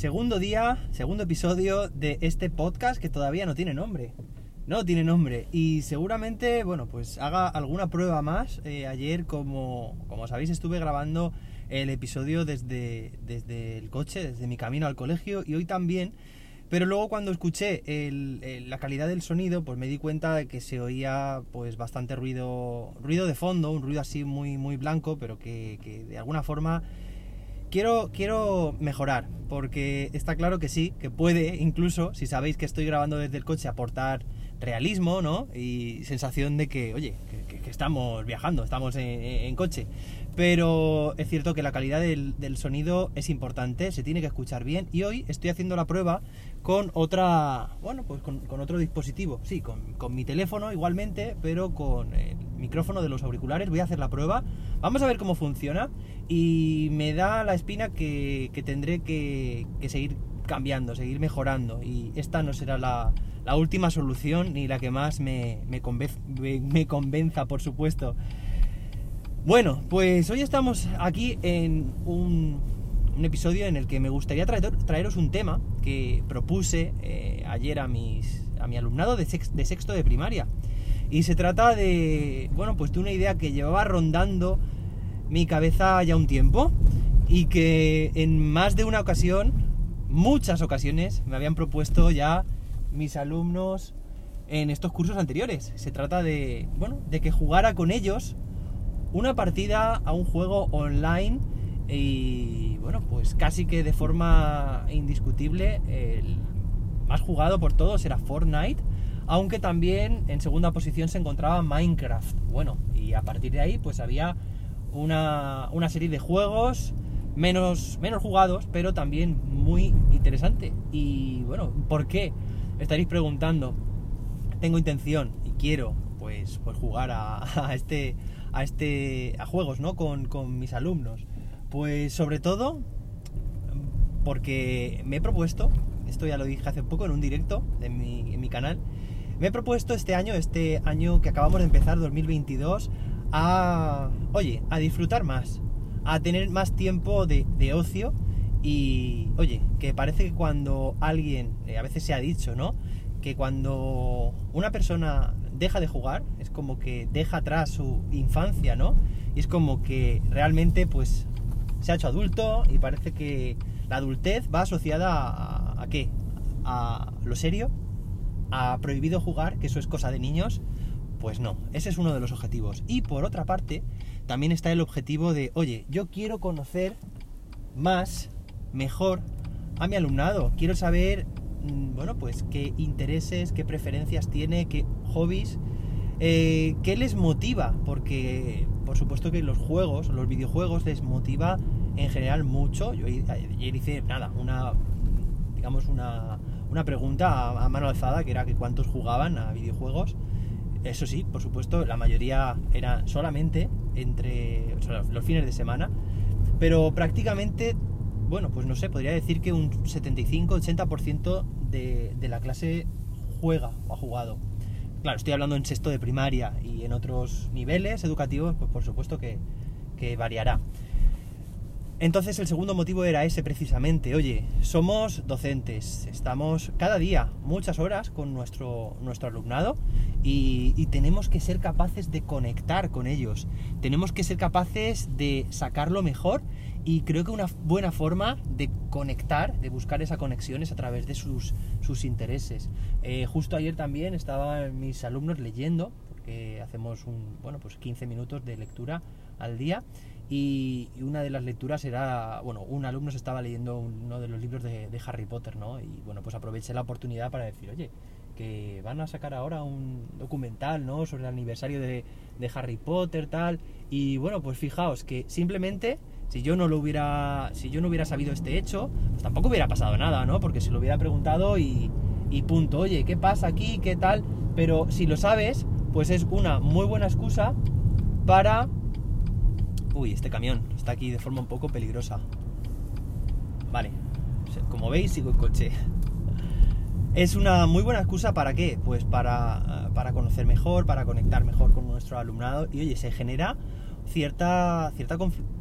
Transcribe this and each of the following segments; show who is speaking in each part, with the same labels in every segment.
Speaker 1: Segundo día, segundo episodio de este podcast que todavía no tiene nombre. No tiene nombre. Y seguramente, bueno, pues haga alguna prueba más. Eh, ayer, como, como sabéis, estuve grabando el episodio desde, desde el coche, desde mi camino al colegio. Y hoy también. Pero luego cuando escuché la calidad del sonido, pues me di cuenta de que se oía pues bastante ruido, ruido de fondo, un ruido así muy, muy blanco, pero que, que de alguna forma Quiero, quiero mejorar, porque está claro que sí, que puede, incluso, si sabéis que estoy grabando desde el coche, aportar realismo, ¿no? Y sensación de que, oye, que, estamos viajando, estamos en, coche. Pero es cierto que la calidad del, sonido es importante, se tiene que escuchar bien. Y hoy estoy haciendo la prueba con otra, bueno, pues con, otro dispositivo. Sí, con, con, mi teléfono igualmente, pero con el micrófono de los auriculares. Voy a hacer la prueba. Vamos a ver cómo funciona. Y me da la espina que, tendré que, seguir cambiando, seguir mejorando. Y esta no será la, última solución ni la que más me, me, me convenza, por supuesto. Bueno, pues hoy estamos aquí en un, episodio en el que me gustaría traeros un tema que propuse eh, ayer a, mis, a mi alumnado de, sexto de primaria. Y se trata de, bueno, pues de una idea que llevaba rondando mi cabeza ya un tiempo y que en más de una ocasión, muchas ocasiones, me habían propuesto ya mis alumnos en estos cursos anteriores. Se trata de, bueno, de que jugara con ellos una partida a un juego online y bueno, pues casi que de forma indiscutible el más jugado por todos era Fortnite, aunque también en segunda posición se encontraba Minecraft. Bueno, y a partir de ahí pues había una, una serie de juegos menos, menos jugados, pero también muy interesante. Y bueno, ¿por qué? Estaréis preguntando. Tengo intención y quiero pues, pues jugar a este a este a juegos, ¿no? Con, mis alumnos. Pues sobre todo porque me he propuesto, esto ya lo dije hace poco en un directo mi, en mi canal, me he propuesto este año, este año que acabamos de empezar, 2022, a, oye, a disfrutar más, a tener más tiempo de, de ocio y, oye, que parece que cuando alguien, eh, a veces se ha dicho, ¿no? Que cuando una persona deja de jugar, es como que deja atrás su infancia, ¿no? Y es como que realmente pues se ha hecho adulto y parece que la adultez va asociada a, qué? A lo serio, a prohibido jugar, que eso es cosa de niños. Pues no, ese es uno de los objetivos. Y por otra parte, también está el objetivo de, oye, yo quiero conocer más, mejor a mi alumnado. Quiero saber Mm, bueno, pues qué intereses, qué preferencias tiene, qué hobbies, eh, qué les motiva, porque por supuesto que los juegos, los videojuegos les motiva en general mucho. Yo ayer hice nada, una digamos una, una pregunta a, mano alzada que era que cuántos jugaban a videojuegos. Eso sí, por supuesto, la mayoría era solamente entre los fines de semana, pero prácticamente bueno, pues no sé, podría decir que un 75-80% de, de la clase juega o ha jugado. Claro, estoy hablando en sexto de primaria y en otros niveles educativos, pues por supuesto que, que variará. Entonces el segundo motivo era ese precisamente, oye, somos docentes, estamos cada día muchas horas con nuestro, nuestro alumnado y, y, tenemos que ser capaces de conectar con ellos, tenemos que ser capaces de sacarlo mejor y creo que una buena forma de conectar, de buscar esa conexión es a través de sus, sus intereses. Eh, justo ayer también estaban mis alumnos leyendo, porque hacemos un, bueno, pues 15 minutos de lectura al día y, una de las lecturas era, bueno, un alumno se estaba leyendo uno de los libros de, Harry Potter, ¿no? Y bueno, pues aproveché la oportunidad para decir, oye, que van a sacar ahora un documental, ¿no? Sobre el aniversario de, de Harry Potter, tal. Y bueno, pues fijaos que simplemente si yo no lo hubiera, si yo no hubiera sabido este hecho, pues tampoco hubiera pasado nada, ¿no? Porque se lo hubiera preguntado y, y punto. Oye, ¿qué pasa aquí? ¿Qué tal? Pero si lo sabes, pues es una muy buena excusa para... Uy, este camión está aquí de forma un poco peligrosa. Vale, como veis sigo en coche. Es una muy buena excusa para qué? Pues para, para conocer mejor, para conectar mejor con nuestro alumnado y oye, se genera cierta, cierta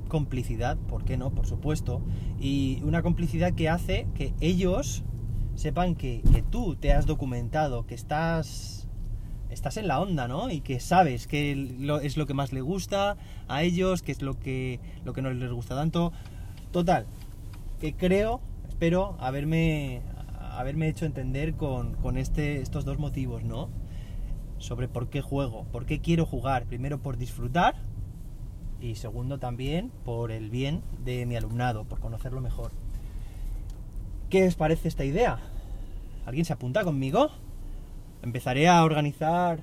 Speaker 1: complicidad, ¿por qué no? Por supuesto. Y una complicidad que hace que ellos sepan que, que tú te has documentado, que estás estás en la onda, ¿no? Y que sabes qué es lo que más le gusta a ellos, qué es lo que, lo que no les gusta tanto. Total, que creo, espero haberme, haberme hecho entender con, con este, estos dos motivos, ¿no? Sobre por qué juego, por qué quiero jugar. Primero por disfrutar y segundo también por el bien de mi alumnado, por conocerlo mejor. ¿Qué os parece esta idea? ¿Alguien se apunta conmigo? Empezaré a organizar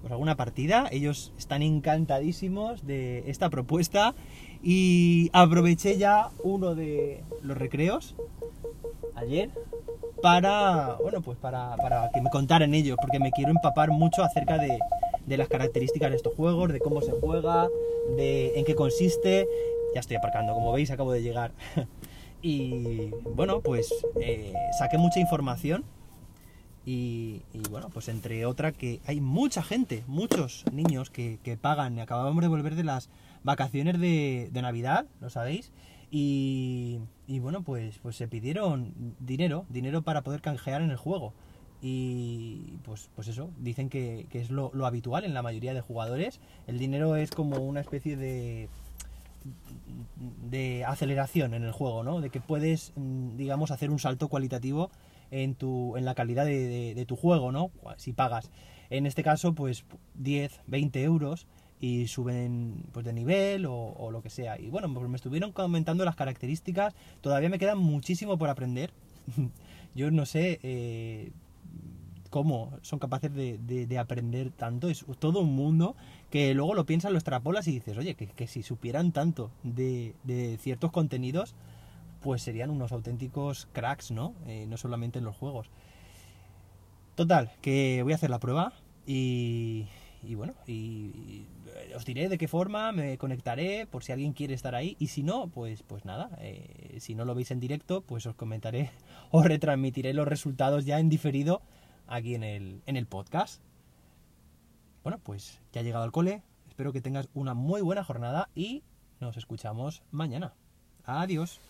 Speaker 1: pues, alguna partida. Ellos están encantadísimos de esta propuesta y aproveché ya uno de los recreos ayer para, bueno, pues para, para que me contaran ellos, porque me quiero empapar mucho acerca de, de, las características de estos juegos, de cómo se juega, de en qué consiste. Ya estoy aparcando, como veis, acabo de llegar. y bueno, pues eh, saqué mucha información y, bueno, pues entre otra que hay mucha gente, muchos niños que, pagan. Acabamos de volver de las vacaciones de, Navidad, ¿lo sabéis? Y, bueno, pues, pues se pidieron dinero, dinero para poder canjear en el juego. Y pues, pues eso, dicen que, es lo, lo, habitual en la mayoría de jugadores. El dinero es como una especie de, de aceleración en el juego, ¿no? De que puedes, mm, digamos, hacer un salto cualitativo en, tu, en la calidad de, tu juego, ¿no? Si pagas. En este caso, pues 10, 20 euros y suben pues de nivel o, lo que sea. Y bueno, pues me estuvieron comentando las características. Todavía me queda muchísimo por aprender. Yo no sé eh, cómo son capaces de, aprender tanto. Es todo un mundo que luego lo piensas, lo extrapolas y dices, oye, que, que si supieran tanto de, de ciertos contenidos, pues serían unos auténticos cracks, ¿no? Eh, no solamente en los juegos. Total, que voy a hacer la prueba y, y bueno, y, os diré de qué forma me conectaré por si alguien quiere estar ahí y si no, pues, pues nada, eh, si no lo veis en directo, pues os comentaré, os retransmitiré los resultados ya en diferido aquí en el, en el podcast. Bueno, pues ya he llegado al cole, espero que tengas una muy buena jornada y nos escuchamos mañana. Adiós.